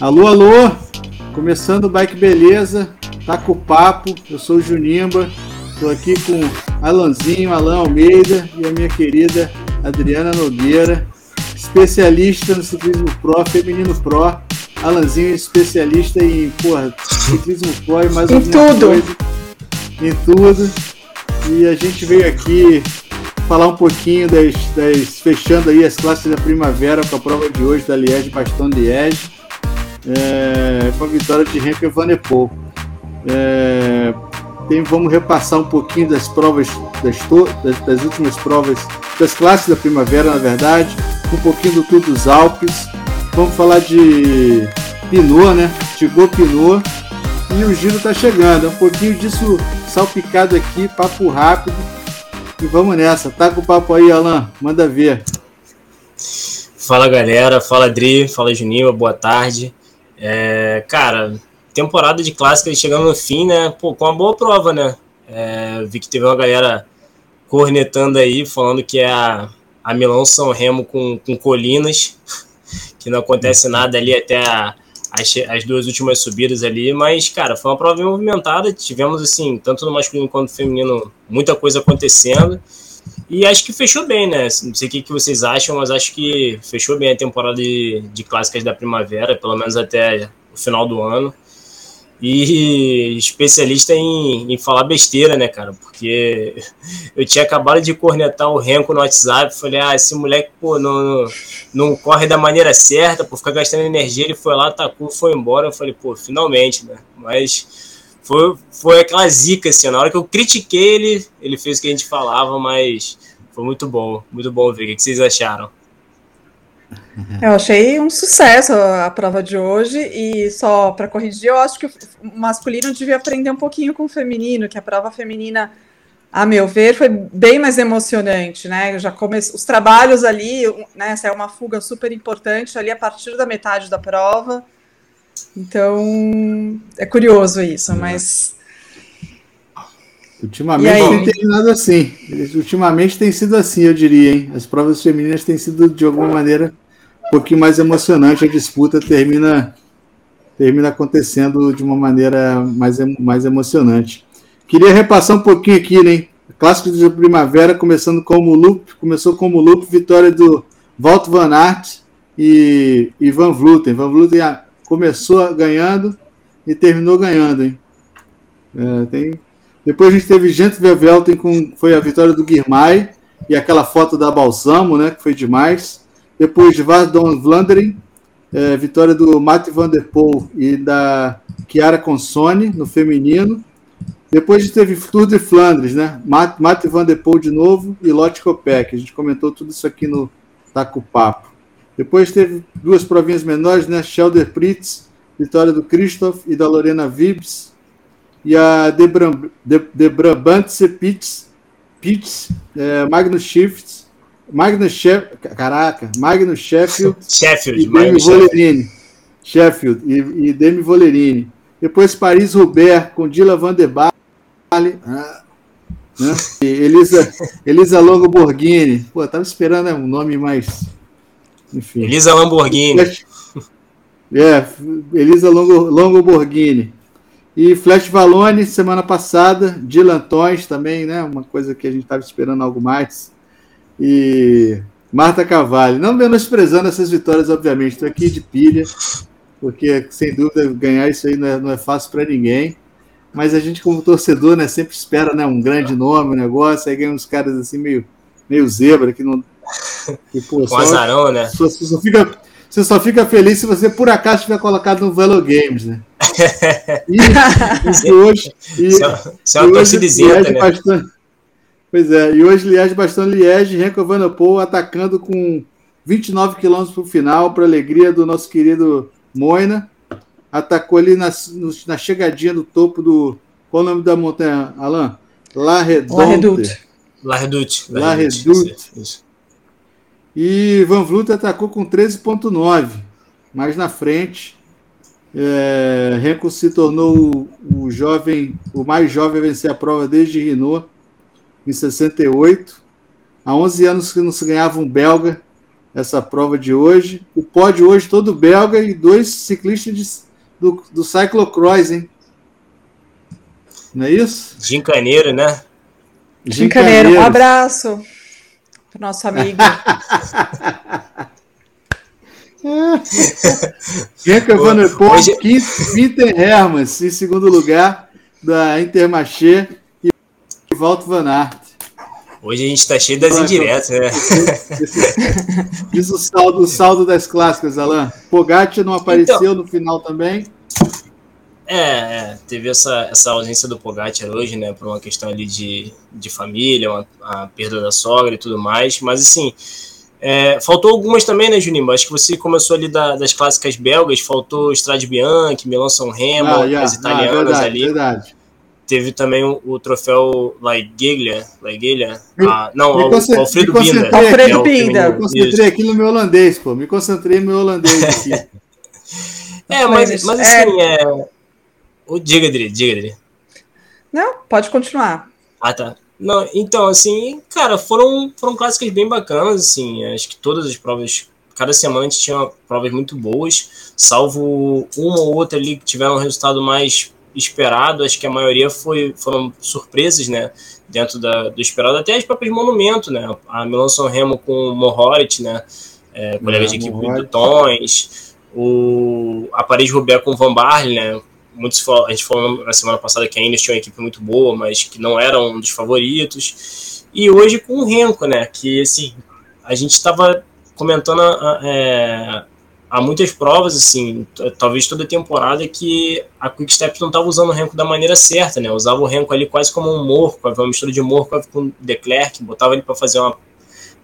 Alô, alô! Começando o Bike Beleza, tá com o papo. Eu sou o Junimba, estou aqui com Alanzinho, Alan Almeida e a minha querida Adriana Nogueira, especialista no ciclismo pro, feminino pro. Alanzinho é especialista em porra, ciclismo pro e mais em tudo. coisa. Em tudo. E a gente veio aqui falar um pouquinho das, das, fechando aí as classes da primavera com a prova de hoje da Liège Baston Liège é, com a vitória de Henrique Van der Poel. É, tem, vamos repassar um pouquinho das provas das, das, das, últimas provas das classes da primavera na verdade um pouquinho do Tour dos Alpes vamos falar de Pinot né Tigou Pinot e o giro está chegando é um pouquinho disso salpicado aqui papo rápido e vamos nessa. Tá com o papo aí, Alan. Manda ver. Fala galera, fala Adri, fala Juninho, boa tarde. É, cara, temporada de clássicas chegando no fim, né? Pô, com uma boa prova, né? É, vi que teve uma galera cornetando aí, falando que é a, a Milão São Remo com, com colinas, que não acontece nada ali até a, as, as duas últimas subidas ali, mas, cara, foi uma prova movimentada. Tivemos, assim, tanto no masculino quanto no feminino, muita coisa acontecendo. E acho que fechou bem, né? Não sei o que, vocês acham, mas acho que fechou bem a temporada de, de clássicas da primavera, pelo menos até o final do ano e especialista em, em, falar besteira, né, cara? Porque eu tinha acabado de cornetar o Renko no WhatsApp, falei, ah, esse moleque, pô, não, não, corre da maneira certa, por ficar gastando energia, ele foi lá, tacou, foi embora. Eu falei, pô, finalmente, né? Mas foi, foi aquela zica, assim, na hora que eu critiquei ele, ele fez o que a gente falava, mas foi muito bom, muito bom ver. O que vocês acharam? Eu achei um sucesso a prova de hoje e só para corrigir, eu acho que o masculino devia aprender um pouquinho com o feminino, que a prova feminina, a meu ver, foi bem mais emocionante, né? já come... os trabalhos ali, né? Essa é uma fuga super importante ali a partir da metade da prova. Então é curioso isso, é. mas Ultimamente tem terminado assim. Ultimamente tem sido assim, eu diria, hein? As provas femininas têm sido de alguma maneira um pouquinho mais emocionante, a disputa termina termina acontecendo de uma maneira mais, mais emocionante. Queria repassar um pouquinho aqui, né? Clássico de primavera, começando como loop, começou como loop, vitória do Walt Van Aert e, e Van Vluten. Van Vluten começou ganhando e terminou ganhando, hein? É, tem... Depois a gente teve Gente Vevelten com foi a vitória do Guirmay e aquela foto da Balsamo, né? Que foi demais. Depois de Vardon Vlanderen, é, vitória do Matt Van Der Poel e da Chiara Consone no feminino. Depois teve Tour de Flandres, né? Matt, Matt Van Der Poel de novo e Lotte Kopeck. A gente comentou tudo isso aqui no Taco Papo. Depois teve duas provinhas menores, né? Shelder Pritz, vitória do Christoph e da Lorena Vibes. E a De, Bram, de, de Brabantse Pitts, Pitts é, Magnus Shifts Magnus Sheffield, caraca, Magnus Sheffield, Sheffield e Demi Volerini. Sheffield e, e Demi Volerini. Depois Paris-Roubaix com Dila Van der Baale. Ah, né? Elisa, Elisa Longo Borghini. Pô, tava esperando né, um nome mais. Enfim. Elisa Lamborghini. É, Elisa Longo, Borghini. E Flash Valone, semana passada. Dylan Tons também, né? Uma coisa que a gente estava esperando algo mais e Marta Cavalli. Não menosprezando essas vitórias, obviamente. Estou aqui de pilha, porque sem dúvida ganhar isso aí não é, não é fácil para ninguém. Mas a gente, como torcedor, né, sempre espera né, um grande nome, um negócio, aí ganha uns caras assim meio, meio zebra, que não. Que, pô, só, azarão, né? Só, você, só fica, você só fica feliz se você por acaso tiver colocado no Velo Games, né? E, e hoje. E, isso é uma torcida isenta, né? Bastante, Pois é, e hoje Liège Baston Liège, Renko Vanderpool atacando com 29 km para o final, para alegria do nosso querido Moina. Atacou ali na, na chegadinha do topo do. Qual o nome da montanha, Alain? La Redonte. La Redute. La Redute. E Van Vluet atacou com 13,9. Mais na frente. É, Renko se tornou o, o, jovem, o mais jovem a vencer a prova desde Renault em 68. Há 11 anos que não se ganhava um belga essa prova de hoje. O pódio hoje todo belga e dois ciclistas de, do, do cyclocross, hein? Não é isso? Gincaneiro, né? Gincaneiro. Um abraço nosso amigo. Genka Van der Poel, hoje... Quinter Hermans, em segundo lugar da Intermarché e Walter Van Aert. Hoje a gente está cheio das indiretas, né? Diz o saldo, o saldo das clássicas, Alain. Pogatti não apareceu então, no final também. É, é, teve essa, essa ausência do Pogacar hoje, né, por uma questão ali de, de família, uma, a perda da sogra e tudo mais, mas assim, é, faltou algumas também, né, Juninho? Acho que você começou ali da, das clássicas belgas, faltou Strade Bianchi, Milan São Remo, ah, yeah, as ah, italianas ah, verdade, ali. Verdade. Teve também o, o troféu Laigeglia, Laigeglia? Ah, não, o, Alfredo Binda. Alfredo Binda. Me concentrei aqui no meu holandês, pô. Me concentrei no meu holandês aqui. é, mas, mas assim, é... é... Diga, Adri, diga, Adri. Não, pode continuar. Ah, tá. Não, então, assim, cara, foram, foram clássicas bem bacanas, assim, acho que todas as provas, cada semana a gente tinha provas muito boas, salvo uma ou outra ali que tiveram um resultado mais esperado, acho que a maioria foi, foram surpresas, né, dentro da, do esperado, até as próprias Monumento, né, a Milan São Remo com o Mohorit, né, é, colega é, de equipe do Tons, o, a Paris-Roubaix com o Van Barley, né, muitos a gente falou na semana passada que a Inês tinha uma equipe muito boa, mas que não era um dos favoritos. E hoje com o Renko, né? Que assim, a gente estava comentando é, há muitas provas, assim, talvez toda temporada, que a Quickstep não estava usando o Renko da maneira certa, né? Usava o Renko ali quase como um morco, uma mistura de morco com Declerc, botava ele para fazer uma,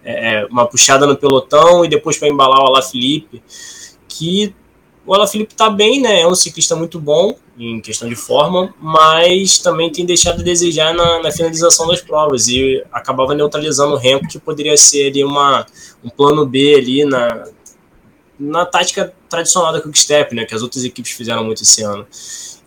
é, uma puxada no pelotão e depois para embalar o Alaphilippe, que o Alaphilippe está bem, né? É um ciclista muito bom em questão de forma, mas também tem deixado a desejar na, na finalização das provas e acabava neutralizando o Renko, que poderia ser ali uma, um plano B ali na, na tática tradicional da Quickstep, né? Que as outras equipes fizeram muito esse ano.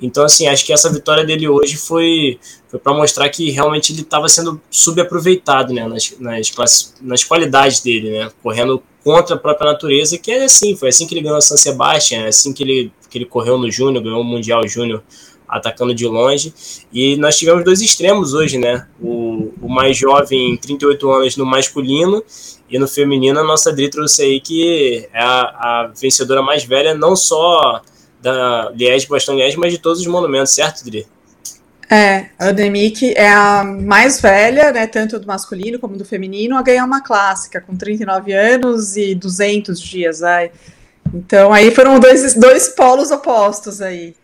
Então, assim, acho que essa vitória dele hoje foi, foi para mostrar que realmente ele estava sendo subaproveitado né, nas, nas, nas qualidades dele, né, correndo contra a própria natureza, que é assim, foi assim que ele ganhou San Sebastian, é assim que ele, que ele correu no Júnior, ganhou o Mundial Júnior atacando de longe. E nós tivemos dois extremos hoje, né? O, o mais jovem, 38 anos, no masculino, e no feminino, a nossa Dri trouxe aí que é a, a vencedora mais velha, não só da Liège, Bastão Liège, mas de todos os monumentos, certo, Dri? É, a Demick é a mais velha, né, tanto do masculino como do feminino, a ganhar uma clássica, com 39 anos e 200 dias. Ai. Então, aí foram dois, dois polos opostos aí.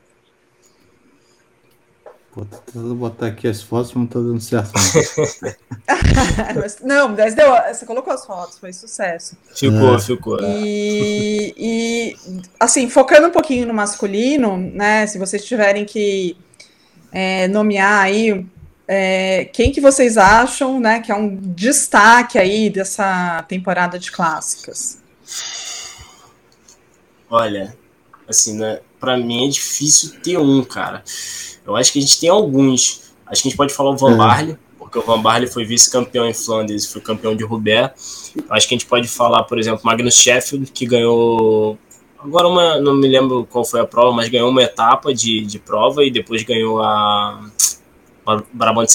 Pô, tô tentando botar aqui as fotos, mas não tô dando certo. não, mas deu, você colocou as fotos, foi sucesso. Ficou, é. ficou. E, e, assim, focando um pouquinho no masculino, né, se vocês tiverem que é, nomear aí é, quem que vocês acham, né, que é um destaque aí dessa temporada de clássicas? Olha, assim, né, para mim é difícil ter um, cara. Eu acho que a gente tem alguns. Acho que a gente pode falar o Van é. Barley, porque o Van Barley foi vice-campeão em Flandres, foi campeão de Roubaix. Acho que a gente pode falar, por exemplo, Magnus Sheffield, que ganhou. Agora uma, não me lembro qual foi a prova, mas ganhou uma etapa de, de prova e depois ganhou a, a Brabant.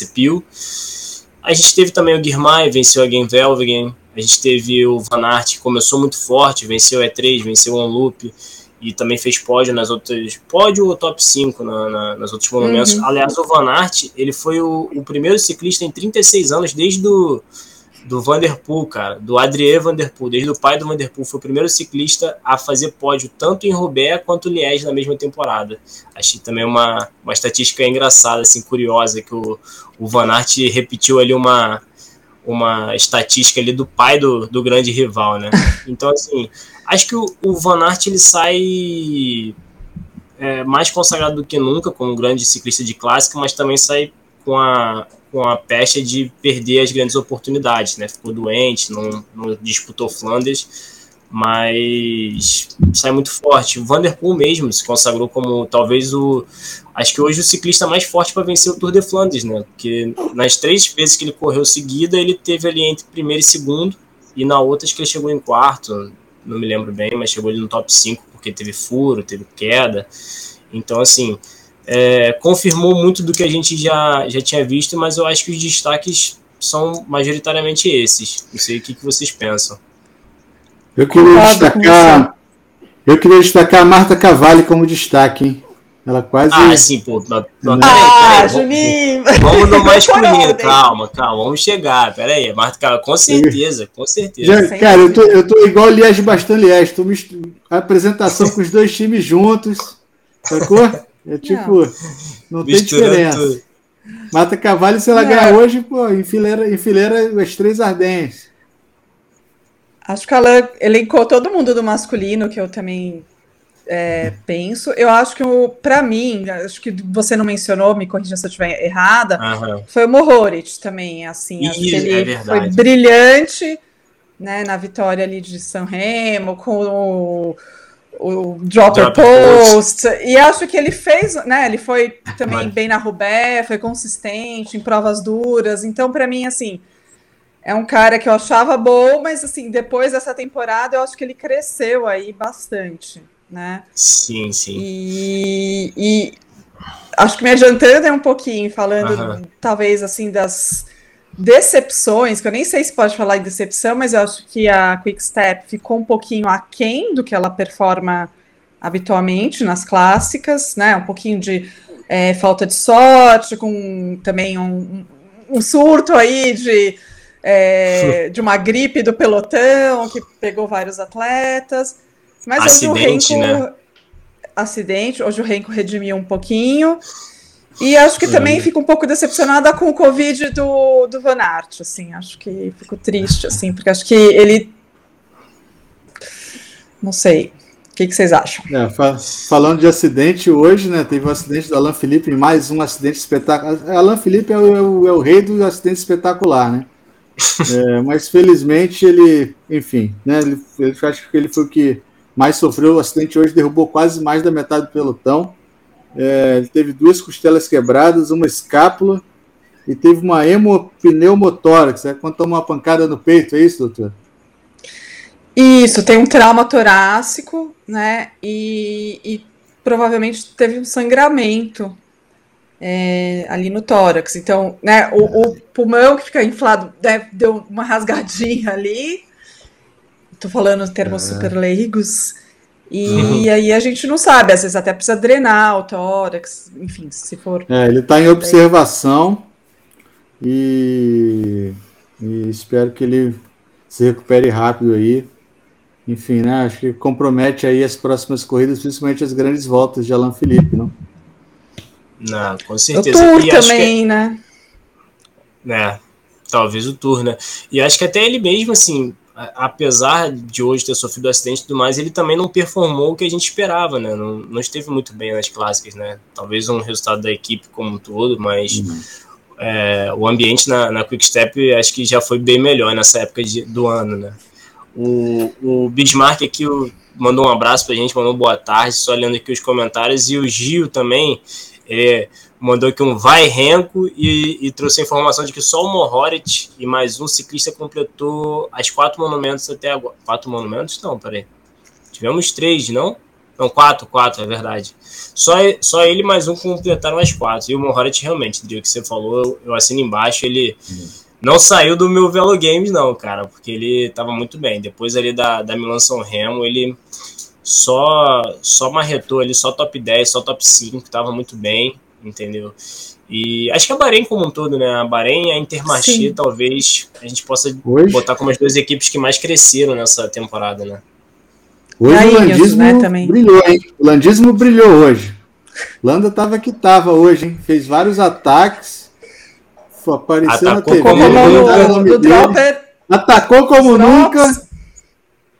A gente teve também o Guirmay, venceu a Game Velvegen. A gente teve o Van Aert, que começou muito forte, venceu o E3, venceu o Onloop e também fez pódio nas outras. Pódio ou top 5 na, na, nas outros monumentos. Uhum. Aliás, o Van Aert, ele foi o, o, primeiro ciclista em 36 anos, desde do, do Vanderpool, cara, do Adrien Vanderpool, desde o pai do Vanderpool, foi o primeiro ciclista a fazer pódio tanto em Roubaix quanto Liège na mesma temporada. Achei também uma, uma estatística engraçada, assim, curiosa, que o, o Van Aert repetiu ali uma, uma estatística ali do pai do, do grande rival, né? Então, assim, Acho que o, o Van Aert ele sai é, mais consagrado do que nunca como grande ciclista de clássica, mas também sai com a, com a pecha de perder as grandes oportunidades, né? Ficou doente, não, não disputou Flandres, mas sai muito forte. O Vanderpool mesmo se consagrou como talvez o. Acho que hoje o ciclista mais forte para vencer o Tour de Flandres, né? Porque nas três vezes que ele correu seguida, ele teve ali entre primeiro e segundo e na outra acho que ele chegou em quarto, não me lembro bem, mas chegou ali no top 5 porque teve furo, teve queda. Então, assim, é, confirmou muito do que a gente já, já tinha visto, mas eu acho que os destaques são majoritariamente esses. Não sei o que, que vocês pensam. Eu queria destacar. Eu queria destacar a Marta Cavalli como destaque, hein? Ela quase. Ah, sim, pô. Não, não, ah, Juninho! Vamos no masculino, calma, calma, vamos chegar. Pera aí, Marta Cavalli, com certeza, com certeza. Já, cara, eu tô, eu tô igual Liege Bastan Liege, tô mist... a apresentação com os dois times juntos, sacou? É tipo, não, não tem diferença. Tudo. Marta Cavalli, se ela é. ganhar hoje, pô, enfileira, enfileira as três ardentes. Acho que ela elencou todo mundo do masculino, que eu também é, penso. Eu acho que, para mim, acho que você não mencionou, me corrija se eu estiver errada, uhum. foi o Mohoric também, assim. Acho que ele é foi brilhante né, na vitória ali de San Remo, com o, o Dropper Drop Post. Post. E acho que ele fez, né? Ele foi também bem na Rubé, foi consistente em provas duras. Então, para mim, assim é um cara que eu achava bom, mas assim, depois dessa temporada eu acho que ele cresceu aí bastante, né? Sim, sim. E, e acho que me adiantando é um pouquinho, falando talvez assim das decepções, que eu nem sei se pode falar em decepção, mas eu acho que a Quick Step ficou um pouquinho aquém do que ela performa habitualmente nas clássicas, né? Um pouquinho de é, falta de sorte, com também um, um surto aí de é, de uma gripe do pelotão que pegou vários atletas. Mas acidente, hoje o Renko, né? Acidente, hoje o Renko redimiu um pouquinho. E acho que também fico um pouco decepcionada com o Covid do, do Van Aert, assim, acho que fico triste, assim, porque acho que ele... Não sei, o que, que vocês acham? É, fa falando de acidente, hoje, né, teve o um acidente do Alain Felipe, mais um acidente espetacular. Alain Felipe é o, é o, é o rei do acidente espetacular, né? É, mas felizmente ele, enfim, né, ele, ele acho que ele foi o que mais sofreu. O acidente hoje derrubou quase mais da metade do pelotão. É, ele teve duas costelas quebradas, uma escápula e teve uma hemopneumotórax, é quando toma uma pancada no peito, é isso, doutor? Isso, tem um trauma torácico, né? E, e provavelmente teve um sangramento é, ali no tórax. Então, né, o, o, pulmão que fica inflado né, deu uma rasgadinha ali. Estou falando termos é. super leigos. E uhum. aí a gente não sabe, às vezes até precisa drenar o tórax, enfim, se for. É, ele está em observação e, e espero que ele se recupere rápido aí. Enfim, né? Acho que compromete aí as próximas corridas, principalmente as grandes voltas de Alan Felipe, não? Não, com certeza. O Tour também, que, né? né? Talvez o Tour, né? E acho que até ele mesmo, assim, apesar de hoje ter sofrido acidente e tudo mais, ele também não performou o que a gente esperava, né? Não, não esteve muito bem nas clássicas, né? Talvez um resultado da equipe como um todo, mas uhum. é, o ambiente na, na Quick Step acho que já foi bem melhor nessa época de, do ano, né? O, o Bismarck aqui mandou um abraço pra gente, mandou boa tarde, só lendo aqui os comentários, e o Gil também, é, mandou aqui um vai Renko e, e, trouxe a informação de que só o Mohorit e mais um ciclista completou as quatro monumentos até agora. Quatro monumentos? Não, peraí. Tivemos três, não? Não, quatro, quatro, é verdade. Só, só ele mais um completaram as quatro. E o Mohorit realmente, do que você falou, eu, assino embaixo, ele não saiu do meu Velo Games, não, cara, porque ele estava muito bem. Depois ali da, da Milan São Remo, ele só só marretou ali, só top 10, só top 5, estava muito bem, entendeu? E acho que a Bahrein como um todo, né? A Bahrein e a Intermarché, talvez a gente possa hoje? botar como as duas equipes que mais cresceram nessa temporada, né? Hoje o Landismo né, também. brilhou, hein? O Landismo brilhou hoje. Landa tava que tava hoje, hein? Fez vários ataques. Apareceu Atacou na TV. Como no, no, Atacou como nunca.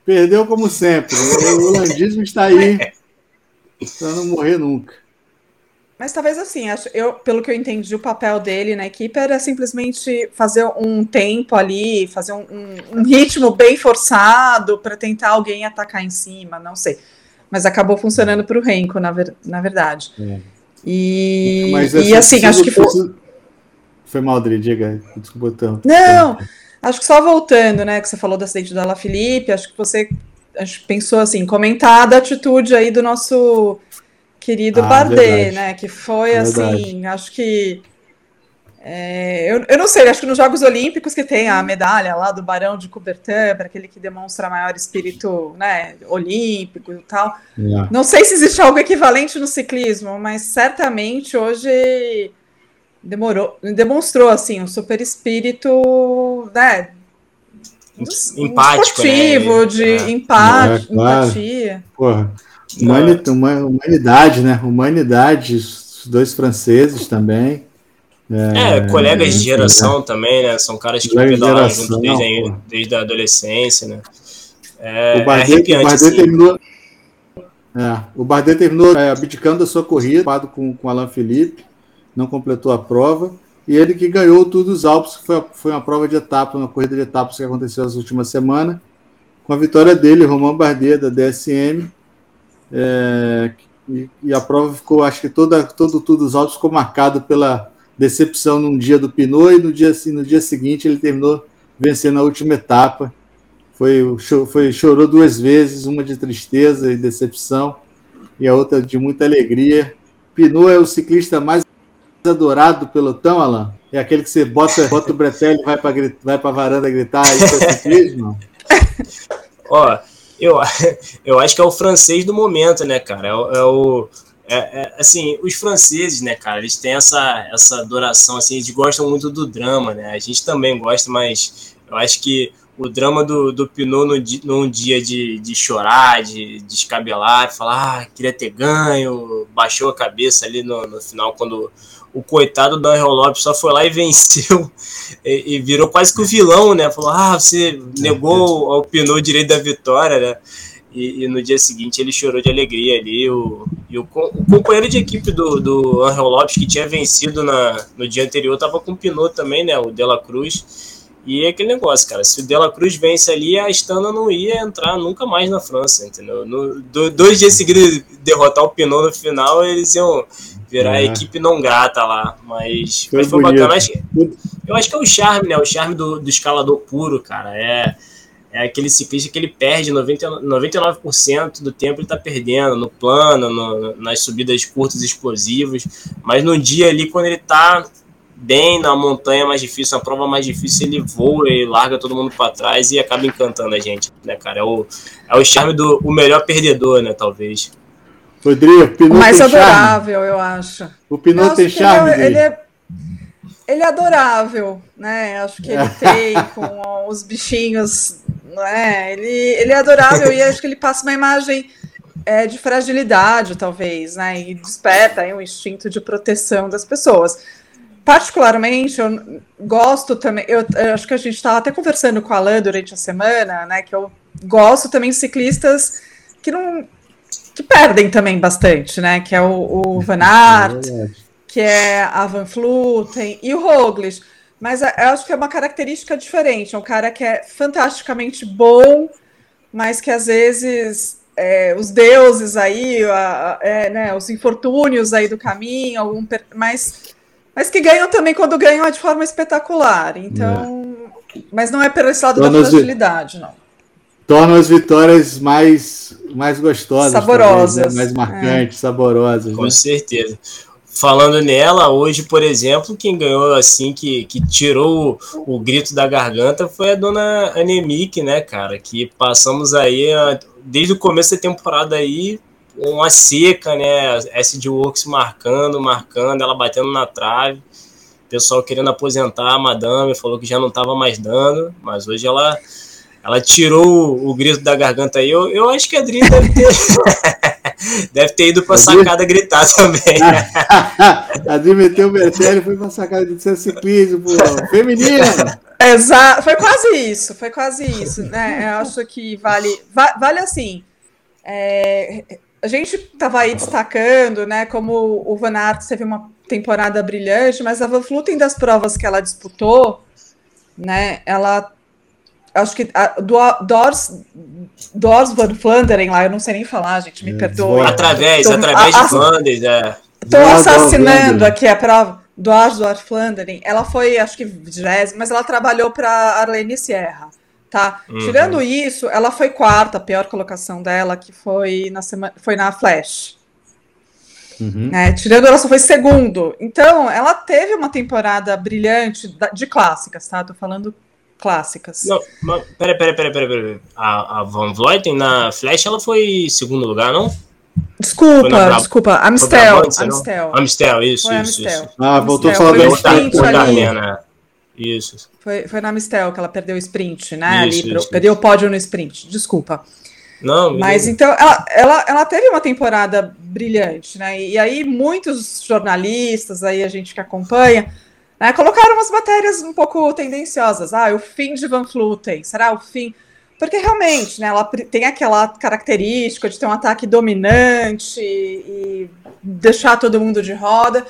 Perdeu como sempre. O holandismo está aí para não morrer nunca. Mas talvez assim, eu, pelo que eu entendi, o papel dele na equipe era simplesmente fazer um tempo ali, fazer um, um, um ritmo bem forçado para tentar alguém atacar em cima, não sei. Mas acabou funcionando para o Renko, na, ver, na verdade. É. E, Mas, e assim, acho que foi. Foi mal, Dri, diga. Desculpa tanto. Não! Acho que só voltando, né, que você falou do acidente da La Felipe, acho que você acho, pensou assim, comentar da atitude aí do nosso querido ah, Bardet, verdade. né, que foi verdade. assim, acho que é, eu, eu não sei, acho que nos Jogos Olímpicos que tem a medalha lá do Barão de Coubertin, para aquele que demonstra maior espírito né, olímpico e tal. Yeah. Não sei se existe algo equivalente no ciclismo, mas certamente hoje demorou, demonstrou assim um super espírito né, empático, esportivo, né? de é. empate, é, claro. empatia. Porra. Humanidade, né? Humanidade, os dois franceses também. É, é colegas de geração também, né? São caras que pedalaram junto desde, desde a adolescência, né? É, o Bardet, é o Bardet terminou, é, o Bardet terminou é, abdicando da sua corrida, com, com Alain Felipe, não completou a prova, e ele que ganhou tudo os Alpes, foi, foi uma prova de etapa, uma corrida de etapas que aconteceu nas últimas semanas, com a vitória dele, Romain Bardet, da DSM, é, e, e, a prova ficou, acho que toda, todo tudo os Alpes ficou marcado pela decepção num dia do Pinot e no dia, no dia seguinte ele terminou vencendo a última etapa. Foi, foi, chorou duas vezes, uma de tristeza e decepção e a outra de muita alegria. Pinot é o ciclista mais adorado do pelotão, Alain? É aquele que você bota, bota o bretel e vai para vai a varanda gritar isso é ciclismo? Ó, eu, eu acho que é o francês do momento, né, cara? É, é o é, é, assim, os franceses, né, cara, eles têm essa, essa adoração, assim, eles gostam muito do drama, né? A gente também gosta, mas eu acho que o drama do, do Pinot no, num dia de, de chorar, de, de descabelar, de falar, ah, queria ter ganho, baixou a cabeça ali no, no final, quando o coitado do Angel Lopes só foi lá e venceu e, e, virou quase que o vilão, né? Falou, ah, você negou ao Pinot o direito da vitória, né? E, e, no dia seguinte ele chorou de alegria ali. O, e o, o companheiro de equipe do, do Angel Lopes, que tinha vencido na, no dia anterior, tava com o Pinot também, né? O Dela Cruz. E é aquele negócio, cara. Se o Dela Cruz vence ali, a Stana não ia entrar nunca mais na França, entendeu? No, do, dois dias seguidos derrotar o Pinot no final, eles iam virar é. a equipe não grata lá. Mas foi, mas foi bacana. Eu acho que é o charme, né? O charme do, do escalador puro, cara. É é aquele ciclista que ele perde 90, 99% do tempo ele está perdendo no plano, no, nas subidas curtas explosivas, mas no dia ali quando ele está bem na montanha mais difícil, na prova mais difícil, ele voa e larga todo mundo para trás e acaba encantando a gente, né, cara? É o, é o charme do o melhor perdedor, né, talvez. Rodrigo, o Pinot mais adorável, charme. eu acho. O Pinot tem charme. Ele é, ele é ele é adorável, né? Acho que ele tem com os bichinhos, né? Ele, ele é adorável e acho que ele passa uma imagem é, de fragilidade, talvez, né? E desperta aí, um instinto de proteção das pessoas. Particularmente, eu gosto também. Eu, eu acho que a gente estava até conversando com a Alain durante a semana, né? Que eu gosto também de ciclistas que não que perdem também bastante, né? Que é o, o Van Aert. É que é a Van Vluten e o Roglic. Mas eu acho que é uma característica diferente. É um cara que é fantasticamente bom, mas que às vezes é, os deuses aí, a, é, né, os infortúnios aí do caminho, algum, mas, mas que ganham também quando ganham é de forma espetacular. Então, é. mas não é pelo esse lado Torna da fragilidade, não. Torna as vitórias mais, mais gostosas, saborosas, talvez, né? mais marcantes, saborosas. Com né? certeza falando nela, hoje, por exemplo, quem ganhou assim, que, que tirou o, o grito da garganta foi a dona Anemic, né, cara? Que passamos aí, desde o começo da temporada aí, uma seca, né? SD Works marcando, marcando, ela batendo na trave. Pessoal querendo aposentar a madame, falou que já não estava mais dando, mas hoje ela ela tirou o, grito da garganta aí. Eu, eu acho que a Adri deve ter, deve ter ido pra sacada gritar também. a Adri meteu o Bertelli e foi pra sacada de ser ciclismo, pô. Feminino! Exato, foi quase isso, foi quase isso, né? Eu acho que vale, va vale assim. É, a gente estava aí destacando, né, como o Van Aert teve uma temporada brilhante, mas a Van Vluten das provas que ela disputou, né, ela acho que a, do, Dors, Dors Van Flanderen lá, eu não sei nem falar, gente, me é, perdoe. Através, tô, através a, de Flanders, é. Estou assassinando aqui a prova. do Asdor Flandering, ela foi, acho que, 20, mas ela trabalhou para Arlene Sierra, tá? Uhum. Tirando isso, ela foi quarta, a pior colocação dela, que foi na, semana, foi na Flash. Uhum. É, tirando ela só foi segundo. Então, ela teve uma temporada brilhante de clássicas, tá? Tô falando clássicas. Não, mas, pera, pera, pera, pera, pera. A, a Van Vleuten na Flash, ela foi segundo lugar, não? Desculpa, desculpa. Amistel. Amistel. Amistel, isso, isso, Amistel. isso. Ah, voltou a falar do. Né? Isso. Foi, foi na Amistel que ela perdeu o sprint, né? Isso, ali, isso, perdeu isso. o pódio no sprint. Desculpa. Não, Mas então, ela, ela, ela teve uma temporada brilhante, né? E aí, muitos jornalistas, aí a gente que acompanha, né, colocaram umas matérias um pouco tendenciosas. Ah, o fim de Van Fluten, será o fim? Porque realmente, né, ela tem aquela característica de ter um ataque dominante e deixar todo mundo de roda.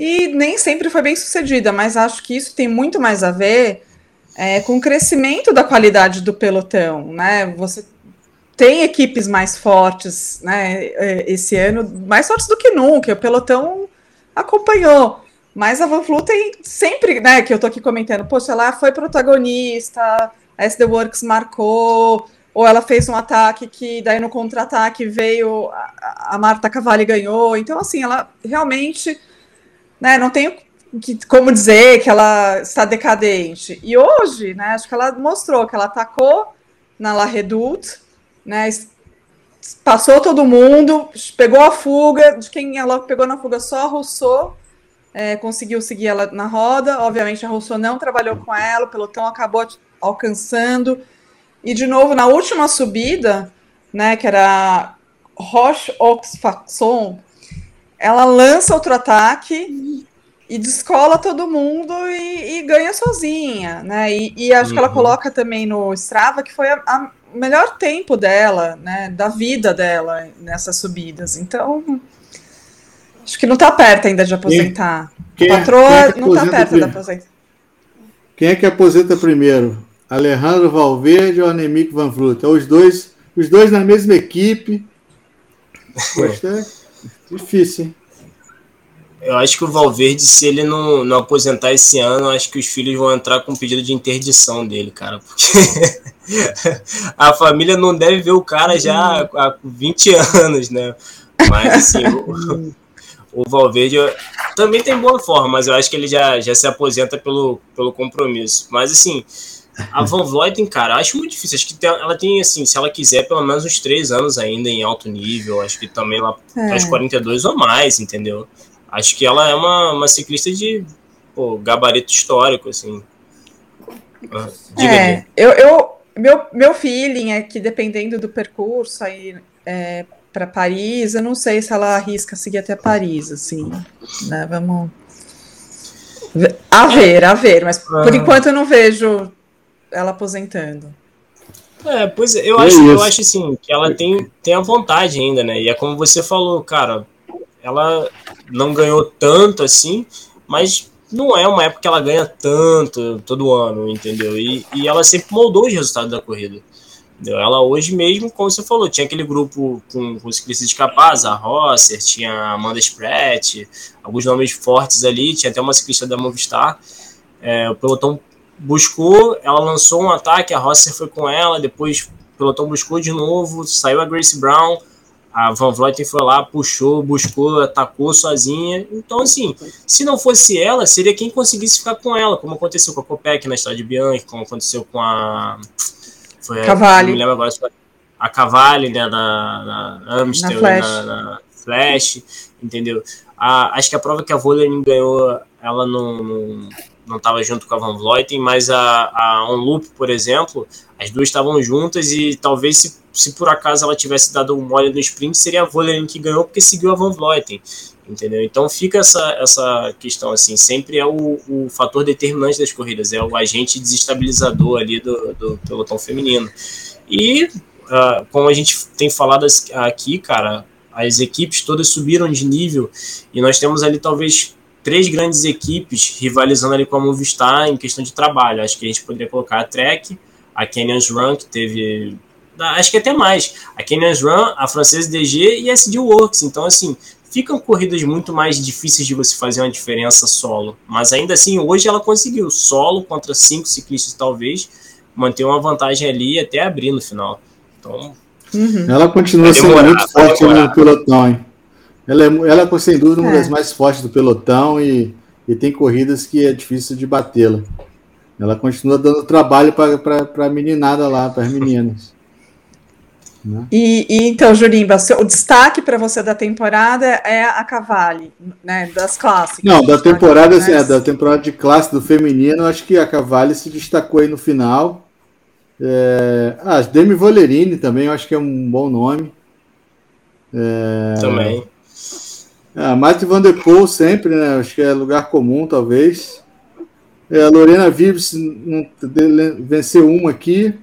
E nem sempre foi bem sucedida, mas acho que isso tem muito mais a ver é, com o crescimento da qualidade do pelotão, né? Você tem equipes mais fortes, né? É, esse ano, mais fortes do que nunca. O pelotão acompanhou. Mas a Van Vluten sempre, né, que eu tô aqui comentando, poxa, ela foi protagonista, a SD Works marcou, ou ela fez um ataque que daí no contra-ataque veio a, a Marta Cavalli ganhou. Então, assim, ela realmente, né, não tenho que, como dizer que ela está decadente. E hoje, né, acho que ela mostrou que ela atacou na La Redoute, né, passou todo mundo, pegou a fuga, de quem ela pegou na fuga só a Rousseau, é, conseguiu seguir ela na roda. Obviamente, a Rousseau não trabalhou com ela, o pelotão acabou alcançando. E, de novo, na última subida, né, que era Roche Oxfaxon, ela lança outro ataque e descola todo mundo e, e ganha sozinha, né? E, e acho uhum. que ela uhum. coloca também no Strava que foi a, a melhor tempo dela, né, da vida dela nessas subidas. Então, Acho que não está perto ainda de aposentar. Quem, quem, a patroa é, não está perto de aposentar. Quem é que aposenta primeiro? Alejandro Valverde ou Anemic Van Vluet? Os dois, os dois na mesma equipe. Poxa, é difícil, hein? Eu acho que o Valverde, se ele não, não aposentar esse ano, acho que os filhos vão entrar com um pedido de interdição dele, cara. Porque a família não deve ver o cara já há 20 anos, né? Mas assim, o, o Valverde também tem boa forma, mas eu acho que ele já, já se aposenta pelo, pelo compromisso. Mas assim, a Van Vleuten, cara, acho muito difícil. Acho que ela tem, assim, se ela quiser, pelo menos uns três anos ainda em alto nível. Acho que também lá é. os 42 ou mais, entendeu? Acho que ela é uma, uma ciclista de pô, gabarito histórico, assim. Ah, diga é, eu, eu, meu, meu feeling é que dependendo do percurso aí, é, para Paris, eu não sei se ela arrisca seguir até Paris, assim, né? Vamos a ver, a ver, mas por ah. enquanto eu não vejo ela aposentando. É, pois é, eu acho, eu acho assim, que ela tem, tem a vontade ainda, né? E é como você falou, cara, ela não ganhou tanto assim, mas não é uma época que ela ganha tanto todo ano, entendeu? E, e ela sempre moldou os resultados da corrida. Ela hoje mesmo, como você falou, tinha aquele grupo com, com ciclistas de capaz, a Rosser, tinha a Amanda Spratt, alguns nomes fortes ali, tinha até uma ciclista da Movistar. É, o pelotão buscou, ela lançou um ataque, a Rosser foi com ela, depois o pelotão buscou de novo, saiu a Grace Brown, a Van Vleuten foi lá, puxou, buscou, atacou sozinha. Então, assim, se não fosse ela, seria quem conseguisse ficar com ela, como aconteceu com a Copec na Estrada de Bianchi, como aconteceu com a foi Cavalli. lembro agora a Cavalli, né, Amstel, na Flash. Na, na Flash, entendeu? A, acho que a prova que a Volerin ganhou, ela não, não, não estava junto com a Van Vleuten, mas a, a On Loop, por exemplo, as duas estavam juntas e talvez se, se por acaso ela tivesse dado um mole no sprint, seria a Volerin que ganhou porque seguiu a Van Vleuten entendeu? Então fica essa, essa questão assim, sempre é o, o fator determinante das corridas, é o agente desestabilizador ali do, do pelotão feminino. E uh, como a gente tem falado aqui, cara, as equipes todas subiram de nível e nós temos ali talvez três grandes equipes rivalizando ali com a Movistar em questão de trabalho. Acho que a gente poderia colocar a Trek, a Canyons Run, que teve acho que até mais. A Canyons Run, a francesa DG e a SD Works. Então, assim, ficam corridas muito mais difíceis de você fazer uma diferença solo. Mas ainda assim, hoje ela conseguiu, solo contra cinco ciclistas talvez, manter uma vantagem ali e até abrir no final. Então, uhum. ela continua sendo muito forte no pelotão, hein? Ela é, ela é sem dúvida uma é. das mais fortes do pelotão e, e tem corridas que é difícil de batê-la. Ela continua dando trabalho para a meninada lá, para as meninas. Né? E, e, então, Jurimba, o destaque para você da temporada é a Cavalli, né? Das clássicas. Não, da temporada, assim, é, da temporada de classe do feminino, acho que a Cavalli se destacou aí no final. É, ah, Demi Volerini também, eu acho que é um bom nome. É, também. A é, Mate Van Der Poel sempre, né? Acho que é lugar comum, talvez. É, a Lorena Vives venceu uma aqui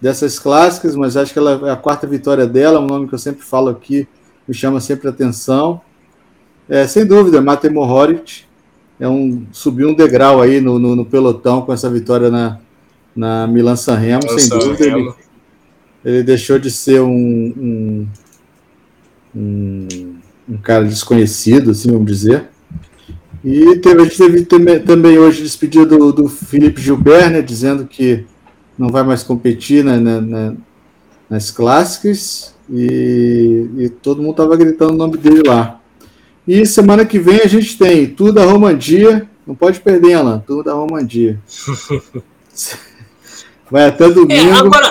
dessas clássicas, mas acho que ela é a quarta vitória dela, um nome que eu sempre falo aqui, me chama sempre a atenção. É, sem dúvida, Mate Mohoric é um, subiu um degrau aí no, no, no pelotão com essa vitória na, na Milan San Remo, sem dúvida. Ele, ele, deixou de ser um, um, um, um, cara desconhecido, assim, vamos dizer. E teve, a gente teve também, também hoje despedida do, do Felipe Gilbert, né, dizendo que não vai mais competir na, na, na, nas clássicas e, e todo mundo estava gritando o nome dele lá. E semana que vem a gente tem tudo da Romandia, não pode perder, Alan, tudo da Romandia. vai até domingo. É, agora,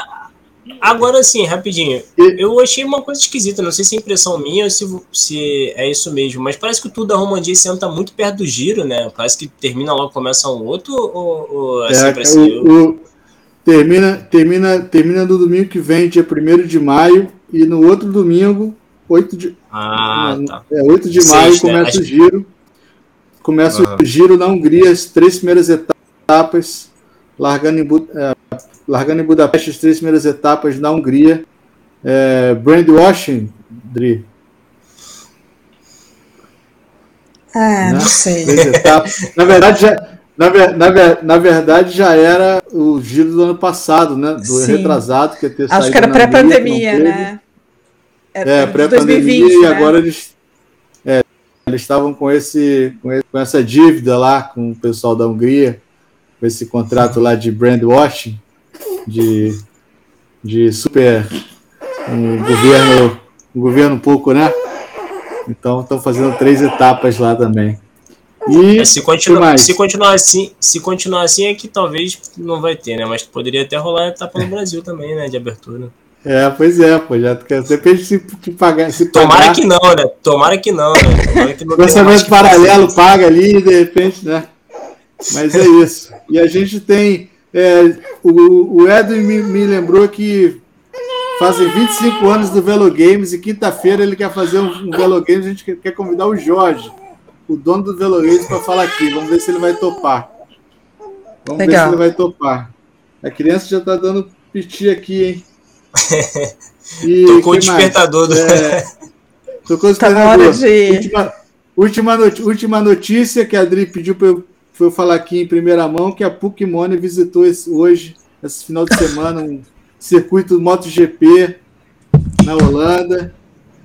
agora sim, rapidinho. Eu achei uma coisa esquisita, não sei se é impressão minha ou se, se é isso mesmo, mas parece que o tudo da Romandia esse ano tá muito perto do giro, né? Parece que termina logo, começa um outro, ou, ou é, sempre assim? O, o, Termina, termina, termina no domingo que vem, dia 1 de maio, e no outro domingo, 8 de, ah, tá. é, 8 de maio, né? começa né? o giro. Começa o giro na Hungria, as três primeiras etapas, largando em, é, largando em Budapeste as três primeiras etapas na Hungria. É, Brand Washington, Dri. Ah, né? não sei. Na verdade, já, na, na, na, verdade, já era o giro do ano passado, né? Do Sim. retrasado, que ia ter Acho que era pré-pandemia, né? Era é, pré-pandemia e né? agora eles é, eles estavam com esse, com essa dívida lá com o pessoal da Hungria, com esse contrato lá de brand washing, de, de super um governo, um governo pouco, né? Então estão fazendo três etapas lá também. E é, se, continuar, se continuar assim, se continuar assim é que talvez não vai ter, né? Mas poderia até rolar a etapa no Brasil também, né? De abertura. É, pois é, pô, já depende se, se pagar. Se Tomara pagar. que não, né? Tomara que não, né? Tomara que não Pensamento paralelo paga ali, de repente, né? Mas é isso. E a gente tem. É, o, o Edwin me, me lembrou que fazem 25 anos do Velo Games e quinta-feira ele quer fazer um, um Velo Games, a gente quer, quer convidar o Jorge o dono do Velorejo para falar aqui. Vamos ver se ele vai topar. Vamos Legal. ver se ele vai topar. A criança já está dando piti aqui, hein? E, Tocou o despertador do. É, tocou o tá despertador. De... Última, última, not... última notícia que a Adri pediu para eu, eu, falar aqui em primeira mão: que a Pokémon visitou esse, hoje, esse final de semana, um circuito MotoGP na Holanda.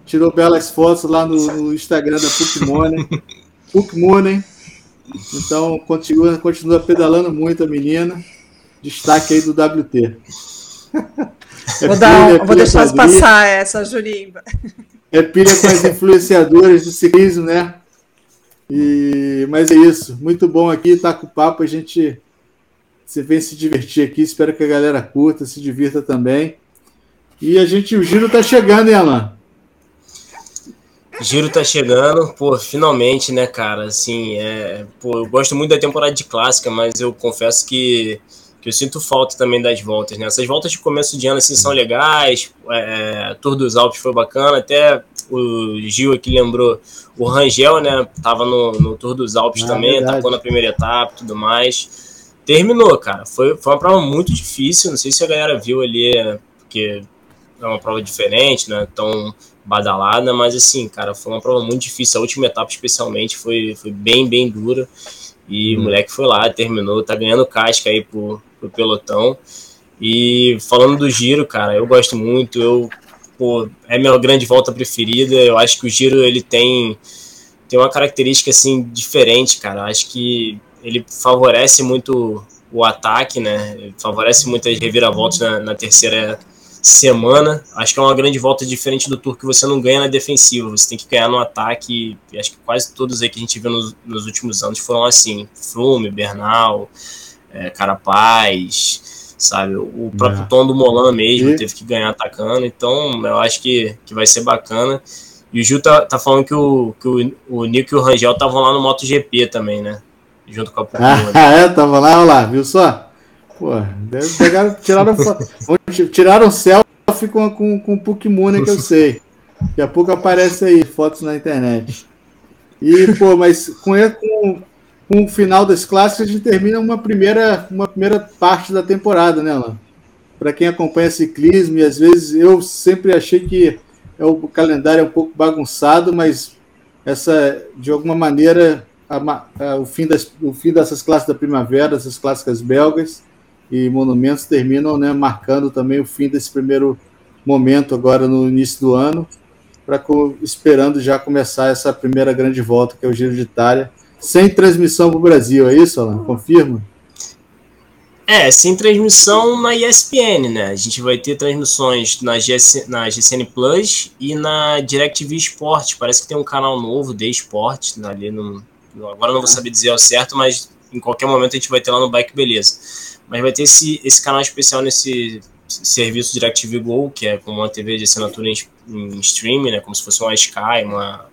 Tirou belas fotos lá no, no Instagram da Pokémon. Moonen. Então, continua, continua pedalando muito a menina. Destaque aí do WT. É vou, dar, pilha, vou deixar passar essa, Jurimba. É pilha com as influenciadoras do ciclismo, né? E, mas é isso. Muito bom aqui, tá com o papo. A gente você vem se divertir aqui. Espero que a galera curta, se divirta também. E a gente, o giro tá chegando, hein, Alan? Giro tá chegando, pô, finalmente, né, cara? Assim, é, pô, eu gosto muito da temporada de clássica, mas eu confesso que, que eu sinto falta também das voltas, né? Essas voltas de começo de ano, assim, são legais. É, Tour dos Alpes foi bacana, até o Gil aqui lembrou o Rangel, né? Tava no, no Tour dos Alpes ah, também, verdade. tacou na primeira etapa e tudo mais. Terminou, cara. Foi, foi uma prova muito difícil. Não sei se a galera viu ali, porque é uma prova diferente, né? Então badalada, mas assim, cara, foi uma prova muito difícil. A última etapa, especialmente, foi, foi bem, bem dura. E hum. o moleque foi lá, terminou, tá ganhando casca aí pro, pro pelotão. E falando do giro, cara, eu gosto muito. Eu pô, é minha grande volta preferida. Eu acho que o Giro ele tem tem uma característica assim diferente, cara. Eu acho que ele favorece muito o ataque, né? Favorece muitas reviravoltas na, na terceira semana. Acho que é uma grande volta diferente do Tour que você não ganha na defensiva, você tem que ganhar no ataque. E acho que quase todos aí que a gente viu nos, nos últimos anos foram assim: Flume, Bernal, é, Carapaz, sabe? O próprio é. Tom do Molan mesmo e? teve que ganhar atacando. Então eu acho que, que vai ser bacana. E o Gil tá, tá falando que o, que o, o Nico e o Rangel estavam lá no MotoGP também, né? Junto com a Ah, é? Tava lá, olha lá, viu só? Pô, pegaram, tiraram, tiraram selfie com, com, com o Pokémon que eu sei. Daqui a pouco aparece aí fotos na internet. E, pô, mas com, com, com o final das clássicas, a gente termina uma primeira, uma primeira parte da temporada, né, Alan? Para quem acompanha ciclismo, e às vezes eu sempre achei que é o calendário é um pouco bagunçado, mas essa, de alguma maneira, a, a, o, fim das, o fim dessas classes da primavera, essas clássicas belgas, e monumentos terminam né, marcando também o fim desse primeiro momento agora no início do ano, para esperando já começar essa primeira grande volta, que é o Giro de Itália, sem transmissão para o Brasil, é isso, Alan? Confirma? É, sem transmissão na ESPN, né? A gente vai ter transmissões na, GS, na GCN Plus e na DirecTV Sport. Parece que tem um canal novo de esporte ali no. Agora não vou saber dizer ao certo, mas em qualquer momento a gente vai ter lá no Bike Beleza. Mas vai ter esse, esse canal especial nesse serviço DirecTV Go, que é como uma TV de assinatura em, em streaming, né, como se fosse uma Sky, uma,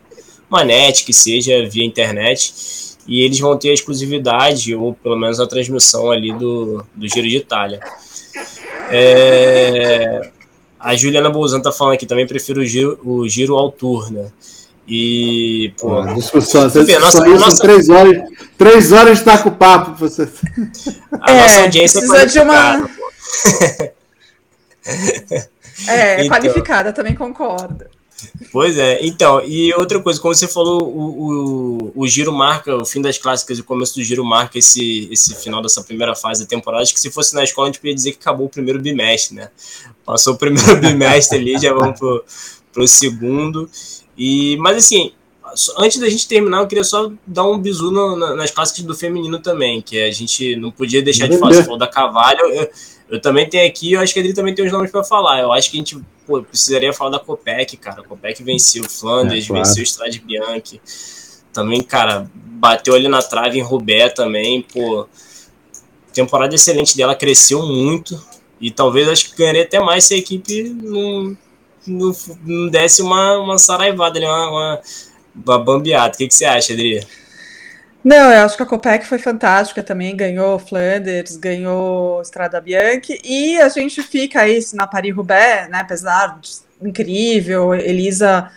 uma net, que seja via internet. E eles vão ter a exclusividade, ou pelo menos a transmissão ali do, do Giro de Itália. É, a Juliana Bolzan tá falando aqui também, prefiro o Giro, o giro ao Tour, né? E, pô. discussão. Você nossa, nossa... três horas, três horas de estar com o papo. Você... A é, nossa audiência precisa de uma. é, então... qualificada, também concordo. Pois é, então, e outra coisa, como você falou, o, o, o, giro marca, o fim das clássicas e o começo do giro marca esse, esse final dessa primeira fase da temporada. Acho que se fosse na escola, a gente podia dizer que acabou o primeiro bimestre, né? Passou o primeiro bimestre ali, já vamos pro, pro segundo. E, mas assim, antes da gente terminar, eu queria só dar um bisu no, na, nas clássicas do feminino também, que a gente não podia deixar de falar. Você falou da Cavalho, eu, eu, também tenho aqui, eu acho que a Adri também tem os nomes para falar. Eu acho que a gente pô, precisaria falar da Copec, cara. A Copec venceu o Flanders, é, claro. venceu o Strade Bianchi. Também, cara, bateu ali na trave em Roubaix também, pô. Temporada excelente dela, cresceu muito. E talvez acho que ganharia até mais se a equipe não não, não desse uma, uma saraivada ali, uma, uma, uma bambeada. O que, que você acha, Adri? Não, eu acho que a Copec foi fantástica também, ganhou Flanders, ganhou Estrada Bianchi, e a gente fica aí na Paris-Roubaix, né, apesar de incrível, Elisa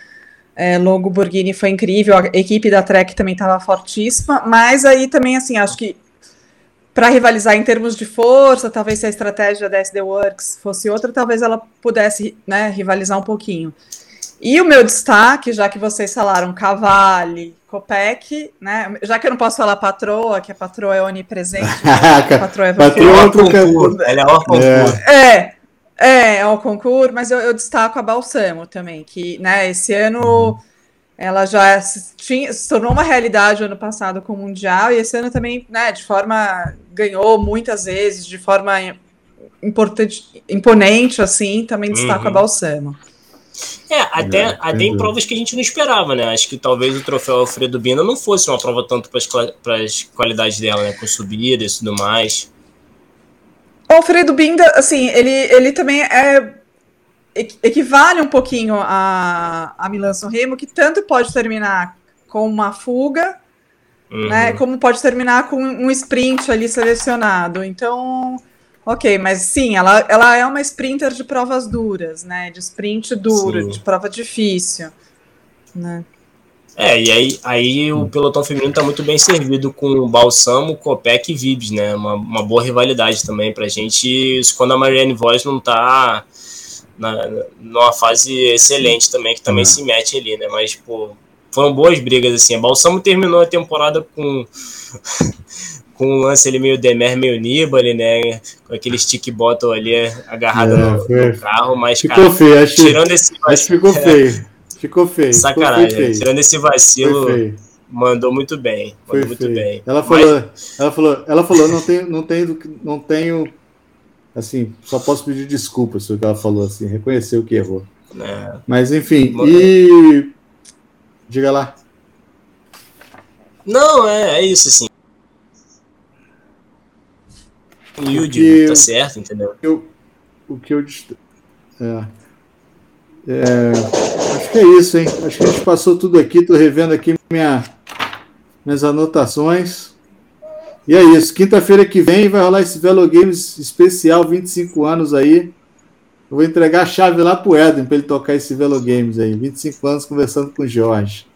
é, Longo Borghini foi incrível, a equipe da Trek também estava fortíssima, mas aí também, assim, acho que para rivalizar em termos de força, talvez se a estratégia da SD Works fosse outra, talvez ela pudesse né, rivalizar um pouquinho. E o meu destaque, já que vocês falaram Cavalli, Copec, né? Já que eu não posso falar patroa, que a patroa é onipresente, né? a patroa é patroa é concurso, ela é o concurso. É, é, é o concurso, mas eu, eu, destaco a Balsamo também, que né, esse ano. Ela já tinha, se tornou uma realidade ano passado com o Mundial e esse ano também, né, de forma ganhou muitas vezes, de forma importante, imponente assim, também destaca uhum. a Balsamo. É, até, é, até em provas que a gente não esperava, né? Acho que talvez o troféu Alfredo Bina não fosse uma prova tanto para as qualidades dela, né? Com subidas e tudo mais. O Alfredo Binda, assim, ele, ele também é equivale um pouquinho a, a Milan Remo, que tanto pode terminar com uma fuga, uhum. né, como pode terminar com um sprint ali selecionado. Então, ok, mas sim, ela, ela é uma sprinter de provas duras, né, de sprint duro, sim. de prova difícil, né. É, e aí, aí o pelotão feminino está muito bem servido com o Balsamo, Copec e Vibes, né? Uma, uma boa rivalidade também pra gente. Quando a Marianne Voss não tá na, numa fase excelente também, que também é. se mete ali, né? Mas, pô, foram boas brigas, assim. A Balsamo terminou a temporada com. Com um lance ali meio Demer, meio Nibali, né? Com aquele stick bottle ali agarrado é, no, no, carro, mas, ficou cara, feio, acho, tirando esse vacilo, acho que ficou feio. Ficou feio. Sacanagem, ficou feio. tirando esse vacilo, mandou muito bem. Mandou Foi muito feio. bem. Ela falou, mas... ela falou, ela falou, não tenho, não tenho, não tenho, assim, só posso pedir desculpas sobre o que ela falou, assim, reconheceu que errou. É. Mas enfim, e diga lá. Não, é, é isso, assim. Humilde, tá certo, entendeu? Eu, o que eu. É, é, acho que é isso, hein? Acho que a gente passou tudo aqui, tô revendo aqui minha, minhas anotações. E é isso. Quinta-feira que vem vai rolar esse Velo Games especial, 25 anos aí. Eu vou entregar a chave lá pro Edwin para ele tocar esse Velo Games aí. 25 anos conversando com o Jorge.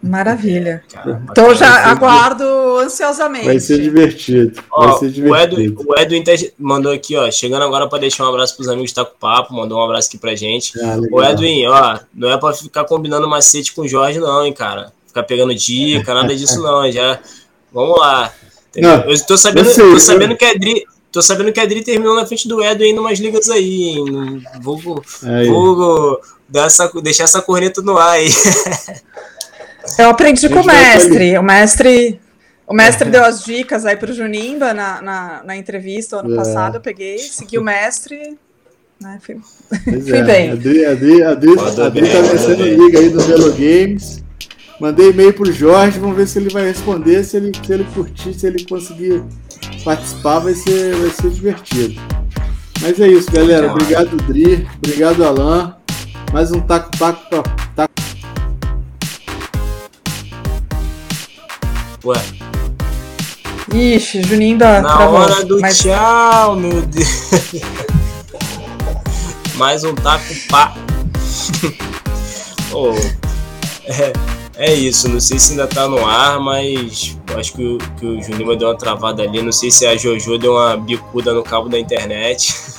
Maravilha. Cara, então já aguardo ansiosamente. Vai ser divertido. Ó, vai ser divertido. O Edwin, o Edwin mandou aqui, ó, chegando agora para deixar um abraço para os amigos tá com papo, mandou um abraço aqui pra gente. Ah, o Edwin, ó, não é para ficar combinando macete com o Jorge não, hein, cara. Ficar pegando dica, nada disso não, já. Vamos lá. Não, eu tô sabendo, eu sei, tô sabendo eu... que a Adri, tô sabendo que a Adri terminou na frente do Edwin em umas ligas aí, hein. Vou, vou dar essa, deixar essa corneta no ar aí. Eu aprendi com o mestre. O mestre, o mestre deu as dicas aí para o Junimba na, na, na, entrevista ano é. passado. Eu peguei, segui o mestre. Né, fui, fui é. bem. A Adri, Adri, a Adri, Adri tá vencendo liga aí do Velo Games. Mandei e-mail pro Jorge, vamos ver se ele vai responder, se ele, se ele curtir, se ele conseguir participar, vai ser, vai ser divertido. Mas é isso, galera. Obrigado, Dri. Obrigado, Alan. Mais um taco, taco, Ué. Ixi, Juninho da. Na travou, hora do mas... tchau, meu Deus. Mais um taco pá. oh, é, é, isso, não sei se ainda tá no ar, mas acho que o, que o Juninho deu uma travada ali. Não sei se a Jojo deu uma bicuda no cabo da internet.